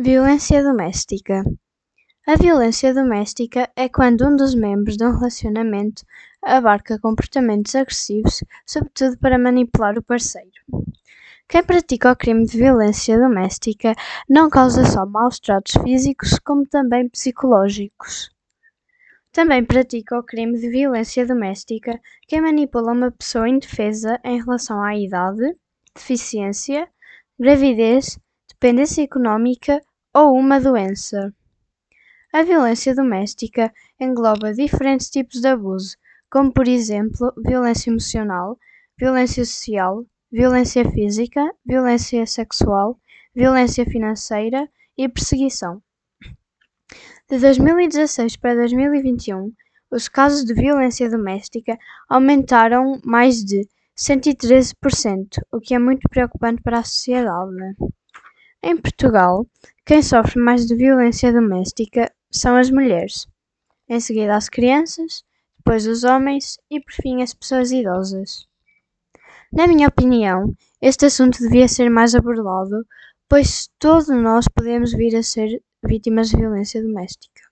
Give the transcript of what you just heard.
Violência doméstica. A violência doméstica é quando um dos membros de um relacionamento abarca comportamentos agressivos, sobretudo para manipular o parceiro. Quem pratica o crime de violência doméstica não causa só maus tratos físicos, como também psicológicos. Também pratica o crime de violência doméstica quem manipula uma pessoa indefesa em relação à idade, deficiência, gravidez, dependência económica ou uma doença. A violência doméstica engloba diferentes tipos de abuso, como por exemplo violência emocional, violência social, violência física, violência sexual, violência financeira e perseguição. De 2016 para 2021, os casos de violência doméstica aumentaram mais de 113%, o que é muito preocupante para a sociedade. Em Portugal, quem sofre mais de violência doméstica são as mulheres, em seguida as crianças, depois os homens e por fim as pessoas idosas. Na minha opinião, este assunto devia ser mais abordado, pois todos nós podemos vir a ser vítimas de violência doméstica.